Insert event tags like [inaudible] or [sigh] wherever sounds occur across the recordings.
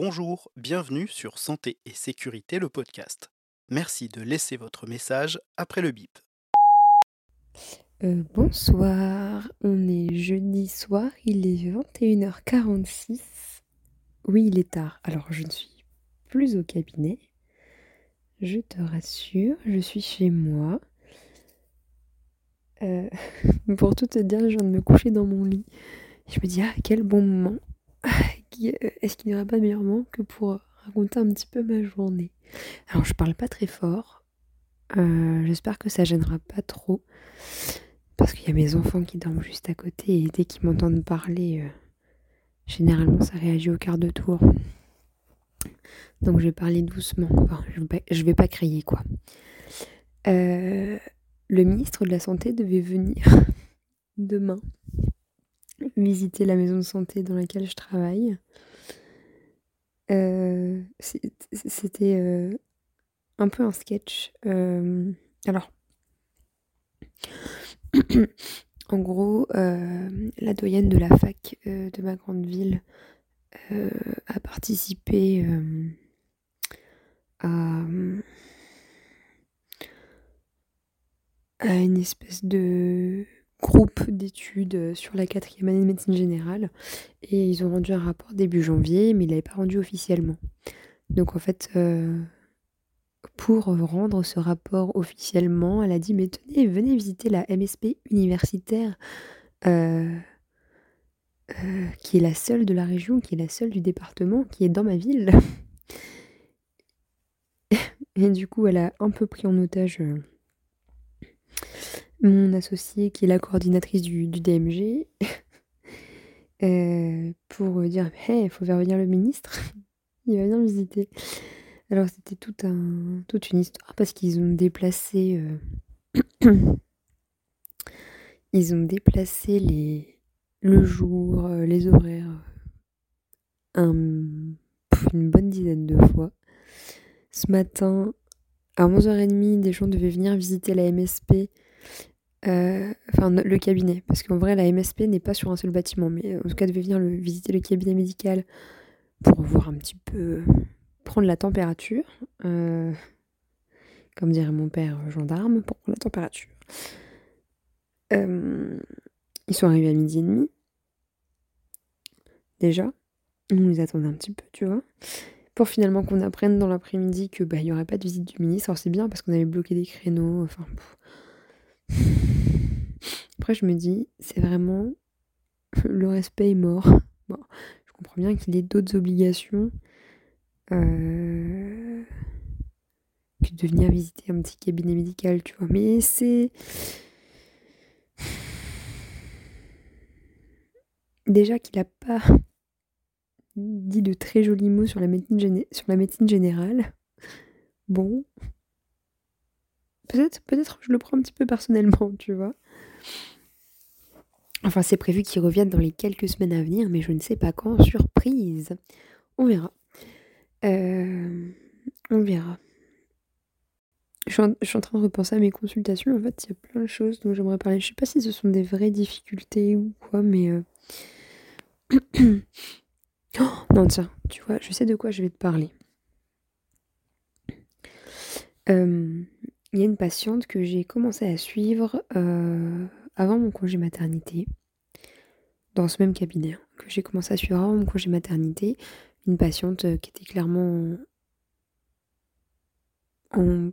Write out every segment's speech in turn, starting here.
Bonjour, bienvenue sur Santé et Sécurité, le podcast. Merci de laisser votre message après le bip. Euh, bonsoir, on est jeudi soir, il est 21h46. Oui, il est tard, alors je ne suis plus au cabinet. Je te rassure, je suis chez moi. Euh, [laughs] pour tout te dire, je viens de me coucher dans mon lit. Je me dis, ah, quel bon moment. Est-ce qu'il n'y aura pas meilleur moment que pour raconter un petit peu ma journée? Alors, je parle pas très fort. Euh, j'espère que ça gênera pas trop. Parce qu'il y a mes enfants qui dorment juste à côté et dès qu'ils m'entendent parler, euh, généralement ça réagit au quart de tour. Donc je vais parler doucement. Enfin, je vais pas, crier quoi. Euh, le ministre de la Santé devait venir [laughs] demain visiter la maison de santé dans laquelle je travaille. Euh, c'était un peu un sketch. alors, [coughs] en gros, euh, la doyenne de la fac euh, de ma grande ville euh, a participé à une espèce de groupe d'études sur la quatrième année de médecine générale et ils ont rendu un rapport début janvier mais ils l'avaient pas rendu officiellement. Donc en fait pour rendre ce rapport officiellement, elle a dit mais tenez, venez visiter la MSP universitaire euh, euh, qui est la seule de la région, qui est la seule du département, qui est dans ma ville. [laughs] Et du coup, elle a un peu pris en otage euh, mon associé qui est la coordinatrice du, DMG [laughs] pour dire hey, il faut faire venir le ministre, [laughs] il va venir visiter. Alors c'était toute une histoire parce qu'ils ont déplacé, euh, [clears throat] ils ont déplacé les, le jour, euh, les horaires, un, une bonne dizaine de fois. Ce matin, à 11h30, des gens devaient venir visiter la MSP, euh, enfin le cabinet, parce qu'en vrai la MSP n'est pas sur un seul bâtiment, mais en tout cas devaient venir visiter le cabinet médical pour voir un petit peu prendre la température, euh, comme dirait mon père euh, gendarme, pour prendre la température. Euh, ils sont arrivés à midi et demi. Déjà, on les attendait un petit peu, tu vois. Pour finalement qu'on apprenne dans l'après-midi que bah il y aurait pas de visite du ministre. Alors c'est bien parce qu'on avait bloqué des créneaux. Enfin. Après je me dis, c'est vraiment [laughs] le respect est mort. [laughs] Bon, je comprends bien qu'il ait d'autres obligations euh, que de venir visiter un petit cabinet médical, tu vois. Mais c'est. [sighs] Déjà qu'il n'a pas [laughs] dit de très jolis mots sur la médecine, sur la médecine générale. Bon. Peut-être peut je le prends un petit peu personnellement, tu vois. Enfin, c'est prévu qu'il revienne dans les quelques semaines à venir, mais je ne sais pas quand. Surprise. On verra. Euh, on verra. Je suis, en, train de repenser à mes consultations. En fait, il y a plein de choses dont j'aimerais parler. Je sais pas si ce sont des vraies difficultés ou quoi, mais. Euh, [clears throat] oh, non, tiens, tu vois, je sais de quoi je vais te parler. Euh, il y a une patiente que j'ai commencé à suivre avant mon congé maternité, dans ce même cabinet, hein, que j'ai commencé à suivre avant mon congé maternité une patiente euh, qui était clairement en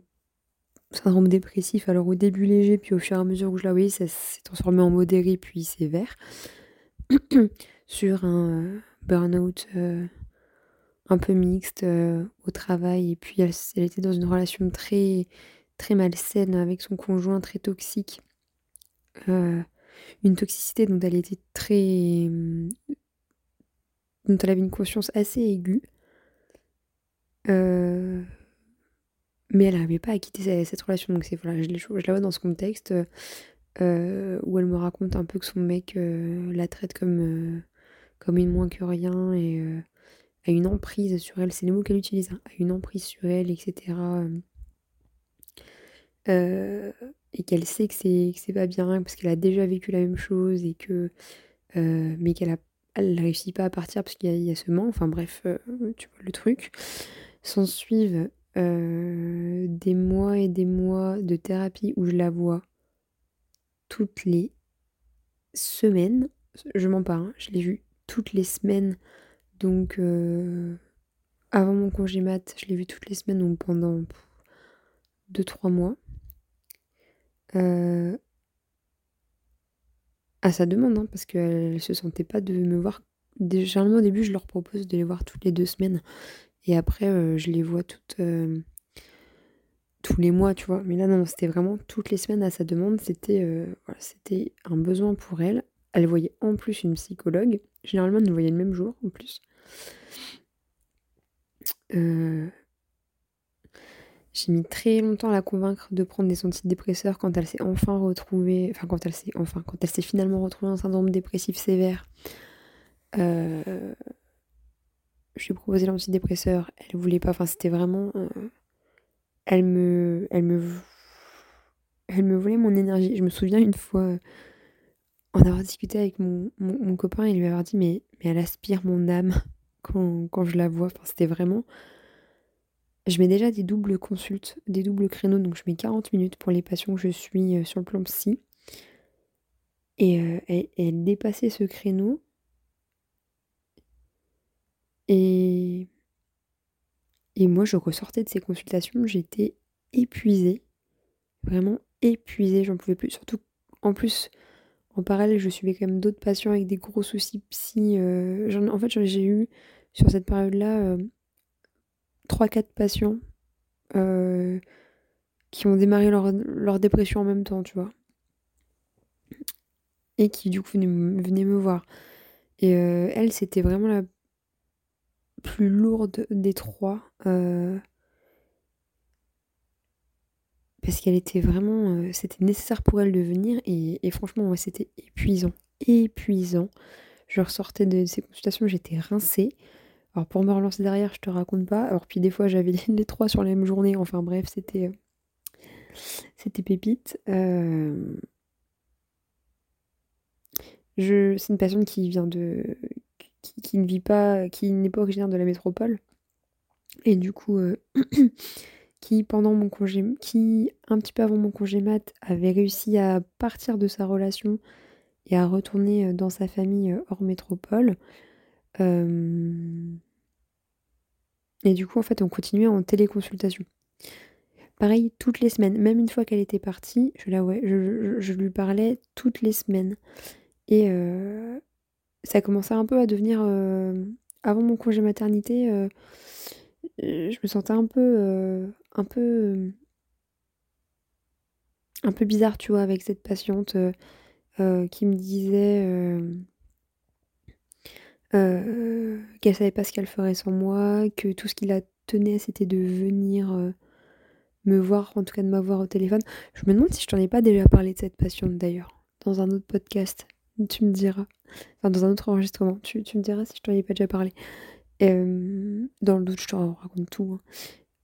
syndrome dépressif. Alors au début léger, puis au fur et à mesure où je la voyais, ça s'est transformé en modéré, puis sévère. [coughs] sur un euh, burn-out euh, un peu mixte au travail. Et puis elle, était dans une relation très, très malsaine avec son conjoint, très toxique. Une toxicité dont elle était très dont elle avait une conscience assez aiguë. Euh, mais elle n'arrivait pas à quitter cette relation. Donc voilà, je, la vois dans ce contexte euh, où elle me raconte un peu que son mec euh, la traite comme, comme une moins que rien et a une emprise sur elle. C'est les mots qu'elle utilise, hein, a une emprise sur elle, etc. et qu'elle sait que c'est que c'est pas bien parce qu'elle a déjà vécu la même chose et que mais qu'elle a elle réussit pas à partir parce qu'il y, a ce manque. Enfin bref, euh, tu vois le truc. S'en suivent euh, des mois et des mois de thérapie où je la vois toutes les semaines. Je m'en parle, hein, je l'ai vue toutes les semaines. Donc euh, avant mon congé mat, je l'ai vue toutes les semaines donc pendant 2-3 mois. Euh, à sa demande, hein, parce qu'elle se sentait pas de me voir. Généralement au début, je leur propose de les voir toutes les deux semaines. Et après, euh, je les vois toutes euh, tous les mois, tu vois. Mais là, non, c'était vraiment toutes les semaines à sa demande. C'était voilà, c'était un besoin pour elle. Elle voyait en plus une psychologue. Généralement, elle nous voyait le même jour, en plus. J'ai mis très longtemps à la convaincre de prendre des antidépresseurs quand elle s'est enfin retrouvée, enfin quand elle s'est enfin quand elle s'est finalement retrouvée en syndrome dépressif sévère. Euh, je lui ai proposé l'antidépresseur, elle voulait pas, enfin c'était vraiment, euh, elle me, elle me, elle me volait mon énergie. Je me souviens une fois en avoir discuté avec mon, copain et lui avoir dit mais, mais elle aspire mon âme [laughs] quand, quand je la vois. Enfin c'était vraiment je mets déjà des doubles consultes, des doubles créneaux, donc je mets 40 minutes pour les patients que je suis euh, sur le plan psy. Et euh, elle, dépassait ce créneau. Et, et moi, je ressortais de ces consultations, j'étais épuisée. Vraiment épuisée, j'en pouvais plus. Surtout, en plus, en parallèle, je suivais quand même d'autres patients avec des gros soucis psy. Euh, en fait, j'ai eu, sur cette période-là, 3-4 patients euh, qui ont démarré leur, dépression en même temps, tu vois. Et qui du coup venaient, me voir. Et euh, elle, c'était vraiment la plus lourde des trois. Euh, parce qu'elle était vraiment. c'était nécessaire pour elle de venir. Et, franchement, c'était épuisant. Épuisant. Je ressortais de ces consultations, j'étais rincée. Alors pour me relancer derrière, je te raconte pas. Alors puis des fois j'avais [laughs] les trois sur la même journée. Enfin bref, c'était euh, c'était pépite. Euh, je c'est une personne qui vient de qui, ne vit pas, qui n'est pas originaire de la métropole et du coup euh, [clears throat] qui pendant mon congé, qui un petit peu avant mon congé mat avait réussi à partir de sa relation et à retourner dans sa famille hors métropole. Et du coup, en fait, on continuait en téléconsultation. Pareil, toutes les semaines, même une fois qu'elle était partie, je, lui parlais toutes les semaines. Et euh, ça commençait un peu à devenir... Euh, avant mon congé maternité, euh, je me sentais un peu... un peu... un peu bizarre, tu vois, avec cette patiente qui me disait euh, qu'elle savait pas ce qu'elle ferait sans moi, que tout ce qui la tenait c'était de venir euh, me voir, en tout cas de m'avoir au téléphone. Je me demande si je t'en ai pas déjà parlé de cette passion d'ailleurs, dans un autre podcast. Tu me diras. Enfin, dans un autre enregistrement. Tu, me diras si je t'en ai pas déjà parlé. Euh, dans le doute, je te raconte tout.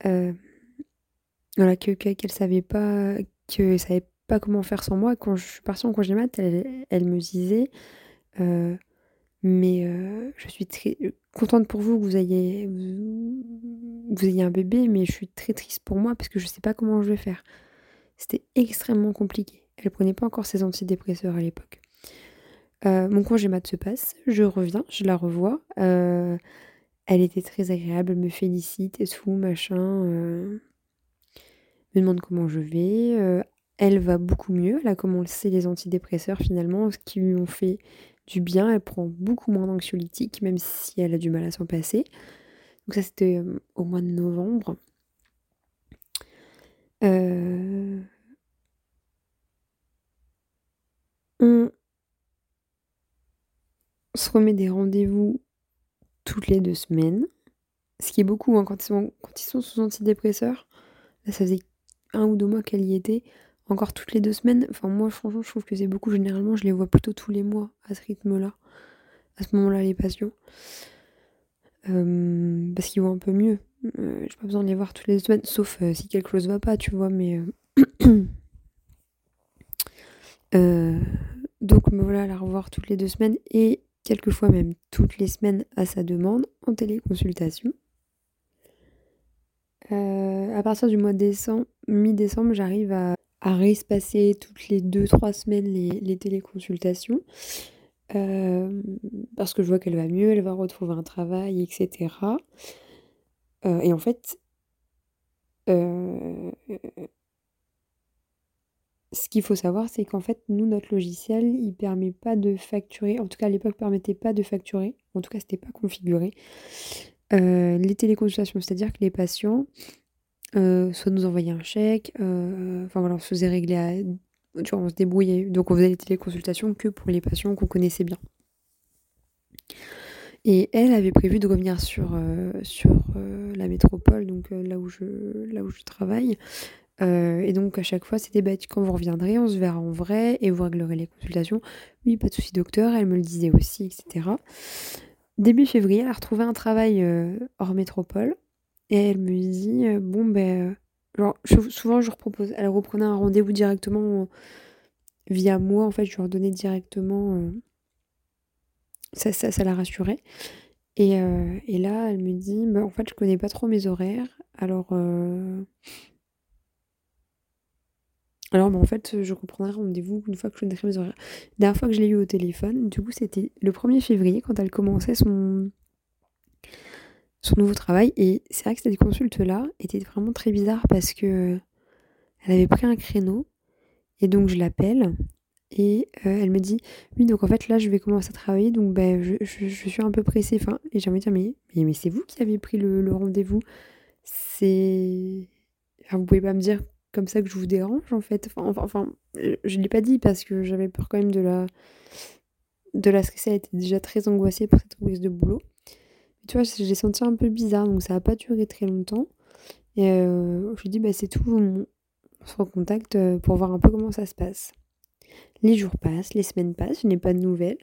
Hein. voilà, que, qu'elle savait pas, que savait pas comment faire sans moi. Quand je suis partie en congé mat, elle, elle me disait mais euh, je suis très euh, contente pour vous que vous ayez, vous, ayez un bébé, mais je suis très triste pour moi parce que je ne sais pas comment je vais faire. C'était extrêmement compliqué. Elle prenait pas encore ses antidépresseurs à l'époque. Euh, mon congé mat se passe, je reviens, je la revois. elle était très agréable, me félicite et tout, machin. me demande comment je vais. elle va beaucoup mieux. Elle a commencé les antidépresseurs finalement, ce qui lui ont fait du bien, elle prend beaucoup moins d'anxiolytiques, même si elle a du mal à s'en passer. Donc ça c'était euh, au mois de novembre. Euh, on se remet des rendez-vous toutes les deux semaines, ce qui est beaucoup hein, quand, ils sont, sous antidépresseurs. Là ça faisait un ou deux mois qu'elle y était encore toutes les deux semaines. Enfin, moi, franchement, je trouve que c'est beaucoup. Généralement, je les vois plutôt tous les mois à ce rythme-là. À ce moment-là, les patients. Euh, parce qu'ils vont un peu mieux. Euh, j'ai pas besoin de les voir toutes les deux semaines, sauf euh, si quelque chose va pas, tu vois, mais. [clears throat] donc, me voilà à la revoir toutes les deux semaines. Et quelquefois même toutes les semaines à sa demande en téléconsultation. Euh, à partir du mois de décembre, mi-décembre, j'arrive à, à réespacer toutes les 2-3 semaines les, téléconsultations. Euh, parce que je vois qu'elle va mieux, elle va retrouver un travail, etc. Euh, et en fait, ce qu'il faut savoir, c'est qu'en fait, nous, notre logiciel, il permet pas de facturer, en tout cas à l'époque, permettait pas de facturer, en tout cas, c'était pas configuré, euh, les téléconsultations, c'est-à-dire que les patients, euh, soit nous envoyaient un chèque, euh, enfin voilà, on se faisait régler à, tu vois, on se débrouillait, donc on faisait les téléconsultations que pour les patients qu'on connaissait bien. Et elle avait prévu de revenir sur, sur la métropole, donc là, où je, là où je travaille, euh, et donc à chaque fois, c'était bah, quand vous reviendrez, on se verra en vrai et vous réglerez les consultations. Oui, pas de souci, docteur, elle me le disait aussi, etc. Début février, elle a retrouvé un travail euh, hors métropole et elle me dit euh, Bon, ben, genre, souvent je repropose. Elle reprenait un rendez-vous directement via moi, en fait, je lui redonnais directement. ça, ça, ça la rassurait. Et, et, là, elle me dit bah, En fait, je connais pas trop mes horaires, alors alors, bah, en fait, je reprendrai rendez-vous une fois que je connaîtrai mes horaires. La dernière fois que je l'ai eu au téléphone, du coup, c'était le 1er février quand elle commençait son, son nouveau travail. Et c'est vrai que cette consulte-là était vraiment très bizarre parce que elle avait pris un créneau. Et donc, je l'appelle. Et euh, elle me dit Oui, donc en fait, là, je vais commencer à travailler. Donc, ben, je, suis un peu pressée. Enfin, et j'ai envie de dire Mais, c'est vous qui avez pris le, rendez-vous. C'est. Enfin, vous pouvez pas me dire comme ça que je vous dérange en fait. Enfin, enfin je ne l'ai pas dit parce que j'avais peur quand même de la de la stresser. Elle était déjà très angoissée pour cette reprise de boulot. Tu vois, j'ai senti un peu bizarre, donc ça n'a pas duré très longtemps. Et euh, je lui dis, bah c'est tout, on, se recontacte euh, pour voir un peu comment ça se passe. Les jours passent, les semaines passent, je n'ai pas de nouvelles.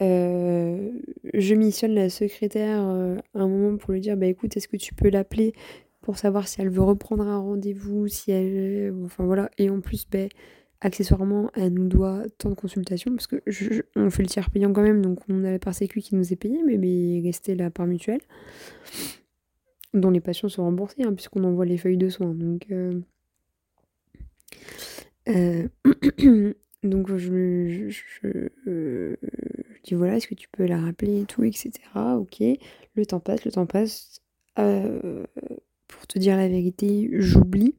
Euh, je missionne la secrétaire à un moment pour lui dire bah écoute est-ce que tu peux l'appeler pour savoir si elle veut reprendre un rendez-vous, si elle. Enfin voilà. Et en plus, ben, accessoirement, elle nous doit tant de consultations, parce que on fait le tiers payant quand même, donc on a la part sécu qui nous est payée, mais, mais restait la part mutuelle, dont les patients sont remboursés, hein, puisqu'on envoie les feuilles de soins. Donc. Euh, euh, [clears throat] donc je, je, dis voilà, est-ce que tu peux la rappeler et tout, etc. Ok, le temps passe, le temps passe. Euh, pour te dire la vérité, j'oublie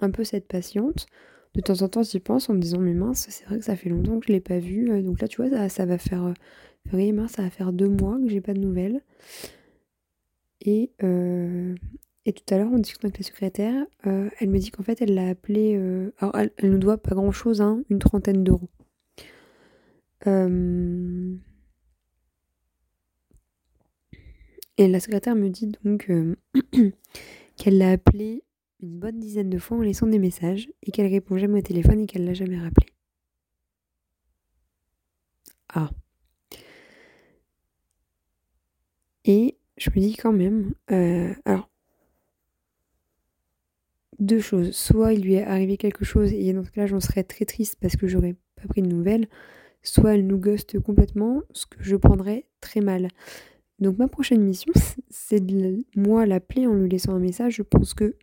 un peu cette patiente. De temps en temps, j'y pense en me disant, mais mince, c'est vrai que ça fait longtemps que je l'ai pas vue. Euh, donc là, tu vois, ça, va faire. Euh, février, mars, ça va faire deux mois que j'ai pas de nouvelles. Et, euh, tout à l'heure, en discutant avec la secrétaire, elle me dit qu'en fait, elle l'a appelé. alors, elle, elle, nous doit pas grand chose, hein, une trentaine d'euros. Et la secrétaire me dit donc [clears throat] qu'elle l'a appelé une bonne dizaine de fois en laissant des messages et qu'elle répond jamais au téléphone et qu'elle l'a jamais rappelé. Ah. Et je me dis quand même, euh, alors, deux choses. Soit il lui est arrivé quelque chose et dans ce cas-là, j'en serais très triste parce que j'aurais pas pris de nouvelles. Soit elle nous ghoste complètement, ce que je prendrais très mal. Donc ma prochaine mission, [laughs] c'est de moi l'appeler en lui laissant un message. Je pense que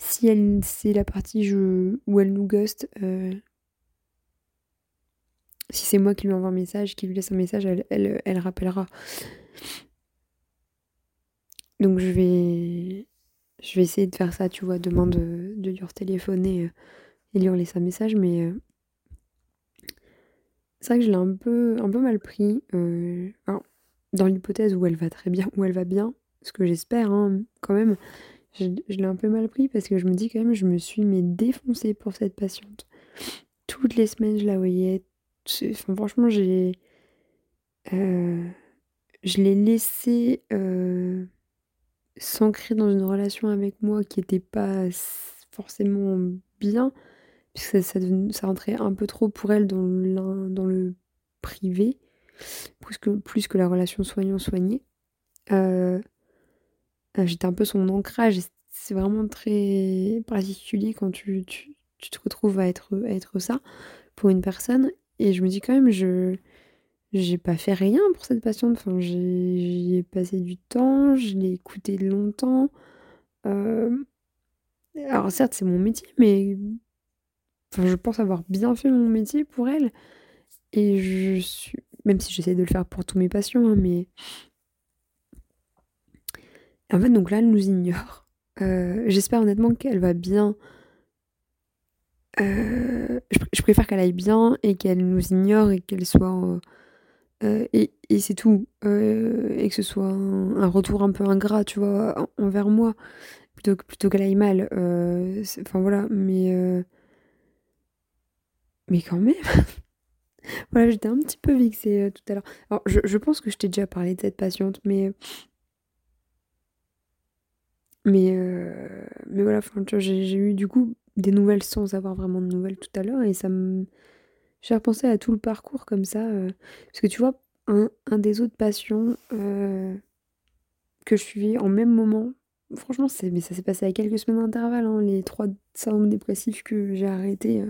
si elle c'est la partie où elle nous ghost, euh, si c'est moi qui lui envoie un message, qui lui laisse un message, elle, elle, rappellera. Donc je vais je essayer de faire ça, tu vois, demain de, de lui téléphoner euh, et lui laisser un message, mais euh, c'est vrai que je l'ai un peu, mal pris. dans l'hypothèse où elle va très bien, où elle va bien, ce que j'espère hein, quand même, je, l'ai un peu mal pris parce que je me dis quand même, je me suis mais défoncée pour cette patiente. Toutes les semaines, je la voyais. Enfin, franchement, j'ai. Euh, je l'ai laissée euh, s'ancrer dans une relation avec moi qui n'était pas forcément bien, puisque ça, ça, rentrait un peu trop pour elle dans, dans le privé plus que, plus que la relation soignant-soigné. Euh, j'étais un peu son ancrage. C'est vraiment très particulier quand tu, tu, tu, te retrouves à être, à être ça pour une personne. Et je me dis quand même, je, j'ai pas fait rien pour cette patiente. Enfin, j'y ai passé du temps, je l'ai écoutée longtemps. alors certes, c'est mon métier, mais je pense avoir bien fait mon métier pour elle. Et je suis, même si j'essaie de le faire pour tous mes patients, hein, mais en fait, donc là, elle nous ignore. J'espère honnêtement qu'elle va bien. je, préfère qu'elle aille bien et qu'elle nous ignore et qu'elle soit euh, et, c'est tout. Euh, et que ce soit un, retour un peu ingrat, tu vois, envers moi, plutôt, plutôt qu'elle aille mal. Euh, enfin voilà, mais. Mais quand même. [laughs] voilà, j'étais un petit peu vexée tout à l'heure. Alors, je, je, pense que je t'ai déjà parlé de cette patiente, mais. Mais, mais voilà, j'ai eu du coup des nouvelles sans avoir vraiment de nouvelles tout à l'heure et ça me j'ai repensé à tout le parcours comme ça. Euh, parce que tu vois, un, des autres patients euh, que je suivais en même moment, franchement, mais ça s'est passé à quelques semaines d'intervalle, hein, les trois syndromes dépressifs que j'ai arrêtés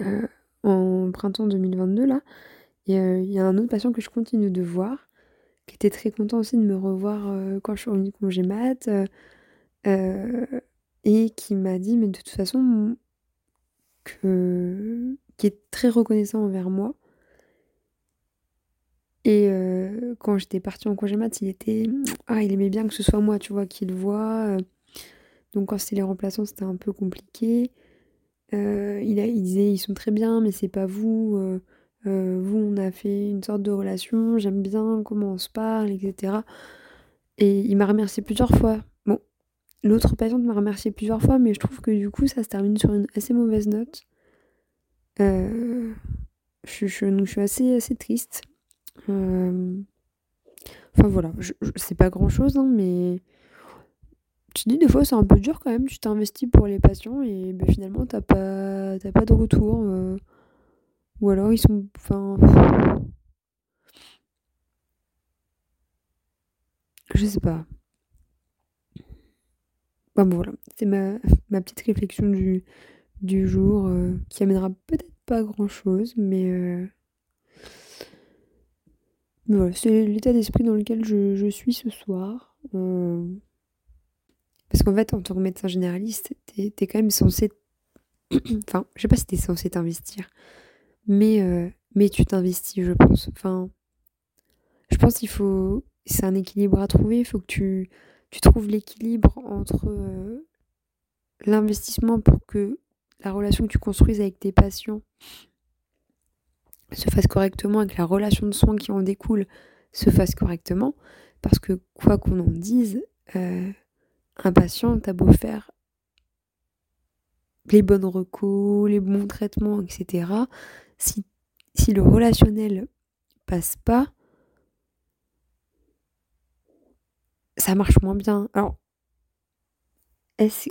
euh, en printemps 2022, là. Il y a un autre patient que je continue de voir, qui était très content aussi de me revoir quand je suis revenue congé mat, et qui m'a dit, mais de toute façon, qui est très reconnaissant envers moi. Et euh, quand j'étais partie en congé mat, il était. Ah, il aimait bien que ce soit moi, tu vois, qu'il voit. Donc quand c'était les remplaçants, c'était un peu compliqué. Euh, il, a, il disait ils sont très bien, mais c'est pas vous. Euh, vous, on a fait une sorte de relation, j'aime bien comment on se parle, etc. Et il m'a remercié plusieurs fois. L'autre patiente m'a remercié plusieurs fois, mais je trouve que du coup, ça se termine sur une assez mauvaise note. Euh, je, suis assez, triste. Euh, enfin voilà, je, c'est pas grand chose, hein, mais tu dis des fois c'est un peu dur quand même. Tu t'investis pour les patients et ben, finalement t'as pas, pas de retour. Euh, ou alors ils sont. Enfin. Je sais pas bon voilà, c'est ma, petite réflexion du, du jour euh, qui amènera peut-être pas grand chose, mais, euh, voilà, c'est l'état d'esprit dans lequel je, suis ce soir. Euh, parce qu'en fait, en tant que médecin généraliste, t'es es quand même censé. [coughs] enfin, je sais pas si t'es censé t'investir, mais, mais tu t'investis, je pense. Enfin, je pense qu'il faut. C'est un équilibre à trouver, il faut que tu tu trouves l'équilibre entre euh, l'investissement pour que la relation que tu construises avec tes patients se fasse correctement et que la relation de soins qui en découle se fasse correctement. Parce que quoi qu'on en dise, euh, un patient, t'as beau faire les bonnes recos, les bons traitements, etc. Si, le relationnel passe pas, ça marche moins bien. Alors, est-ce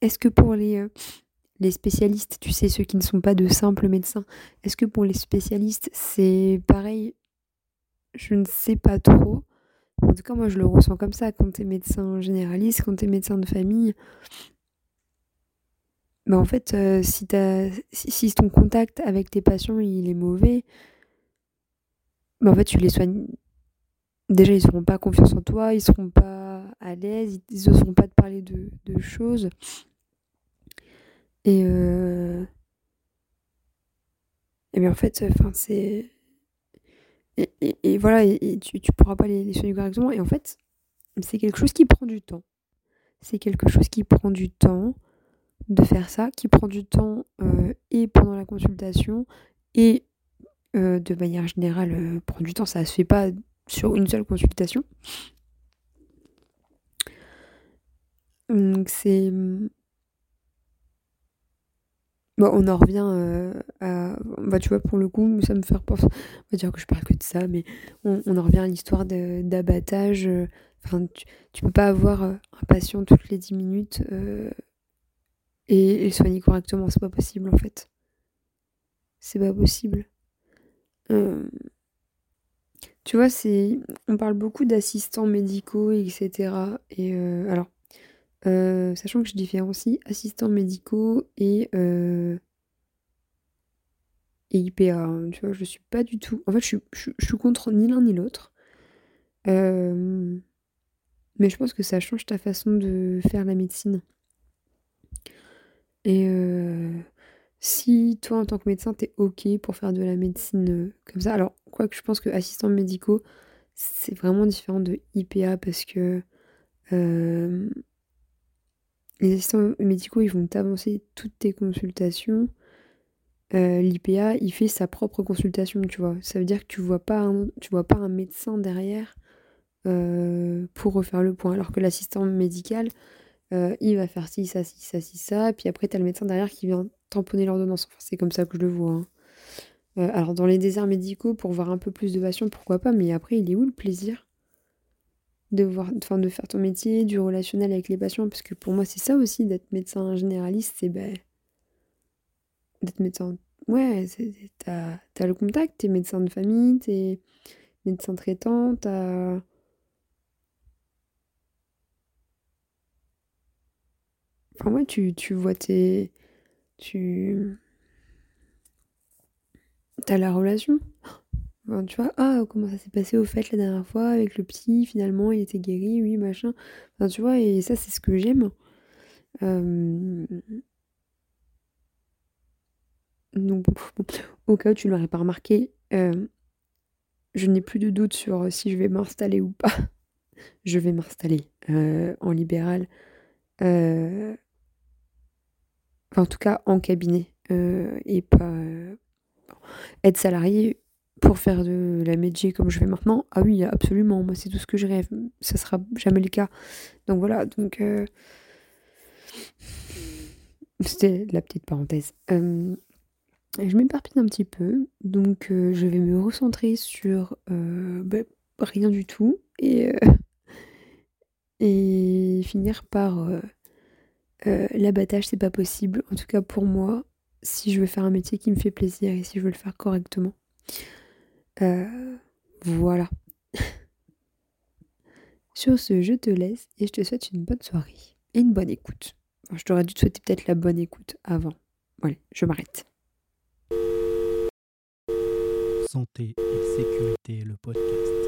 est que pour les, euh, les spécialistes, tu sais, ceux qui ne sont pas de simples médecins, est-ce que pour les spécialistes, c'est pareil? Je ne sais pas trop. En tout cas, moi, je le ressens comme ça. Quand tu es médecin généraliste, quand tu es médecin de famille, bah en fait, euh, si, as, si, ton contact avec tes patients il est mauvais, bah en fait, tu les soignes déjà ils n'auront pas confiance en toi, ils seront pas à l'aise, ils n'oseront pas te parler de, choses. Et, euh... et en fait, enfin c'est et, voilà, et, tu, tu pourras pas les, les soigner correctement. Et en fait, c'est quelque chose qui prend du temps. C'est quelque chose qui prend du temps de faire ça, qui prend du temps euh, et pendant la consultation et euh, de manière générale euh, prend du temps. Ça se fait pas sur une seule consultation. Donc c'est... Bon, on en revient euh, à... Bah, tu vois, pour le coup, ça me fait penser... On va dire que je parle que de ça, mais on, en revient à l'histoire d'abattage. Enfin, tu, peux pas avoir un patient toutes les 10 minutes euh, et, le soigner correctement. C'est pas possible, en fait. C'est pas possible. Tu vois, c'est, on parle beaucoup d'assistants médicaux, etc. Et euh, alors, euh, sachant que je différencie assistants médicaux et, euh, et IPA, hein, tu vois? Je suis pas du tout en fait, je suis je suis contre ni l'un ni l'autre. Mais je pense que ça change ta façon de faire la médecine. Et heu, si toi, en tant que médecin, tu es OK pour faire de la médecine, heu, comme ça alors quoique je pense qu'assistants médicaux, c'est vraiment différent de IPA parce que, hem les assistants médicaux, ils vont t'avancer toutes tes consultations. L'IPA, il fait sa propre consultation, tu vois? Ça veut dire que tu vois pas tu vois pas un médecin derrière, pour refaire le point. Alors que l'assistant médical, heu, il va faire ci, ça, ci, ça, ci, ça, puis après tu as le médecin derrière qui vient tamponner l'ordonnance. Enfin, c'est comme ça que je le vois, hein. Heu, alors dans les déserts médicaux, pour voir un peu plus de patients, pourquoi pas, mais après, il est où le plaisir? De voir de faire ton métier, du relationnel avec les patients, parce que pour moi, c'est ça aussi d'être médecin généraliste, c'est, beh d'être médecin ouais, c'est tu as tu as le contact, tu es médecin de famille, tu es médecin traitant, tu enfin, ouais, tu tu vois tes tu tu as la relation. Enfin, tu vois: «Ah, comment ça s'est passé au fait la dernière fois avec le psy? Finalement, il était guéri, oui, machin». Enfin, tu vois? Et ça, c'est ce que j'aime. Hem donc au cas où tu l'aurais pas remarqué, hem, je n'ai plus de doute sur, si je vais m'installer ou pas. [laughs] Je vais m'installer, heu, en libéral, heu enfin, en tout cas, en cabinet, heu et pas, heu, être salariée pour faire de la médecine comme je fais maintenant, ah oui, absolument, moi, c'est tout ce que je rêve. Ça sera jamais le cas. Donc voilà, donc heu c'était la petite parenthèse. Je m'éparpille un petit peu, donc je vais me recentrer sur, bah, rien du tout et [laughs] et finir par, heu, l'abattage, c'est pas possible. En tout cas pour moi, si je veux faire un métier qui me fait plaisir et si je veux le faire correctement. Heu, voilà. [laughs] Sur ce, je te laisse et je te souhaite une bonne soirée et une bonne écoute. Je t'aurais dû te souhaiter peut-être la bonne écoute avant. Allez, je m'arrête. Santé et sécurité, le podcast.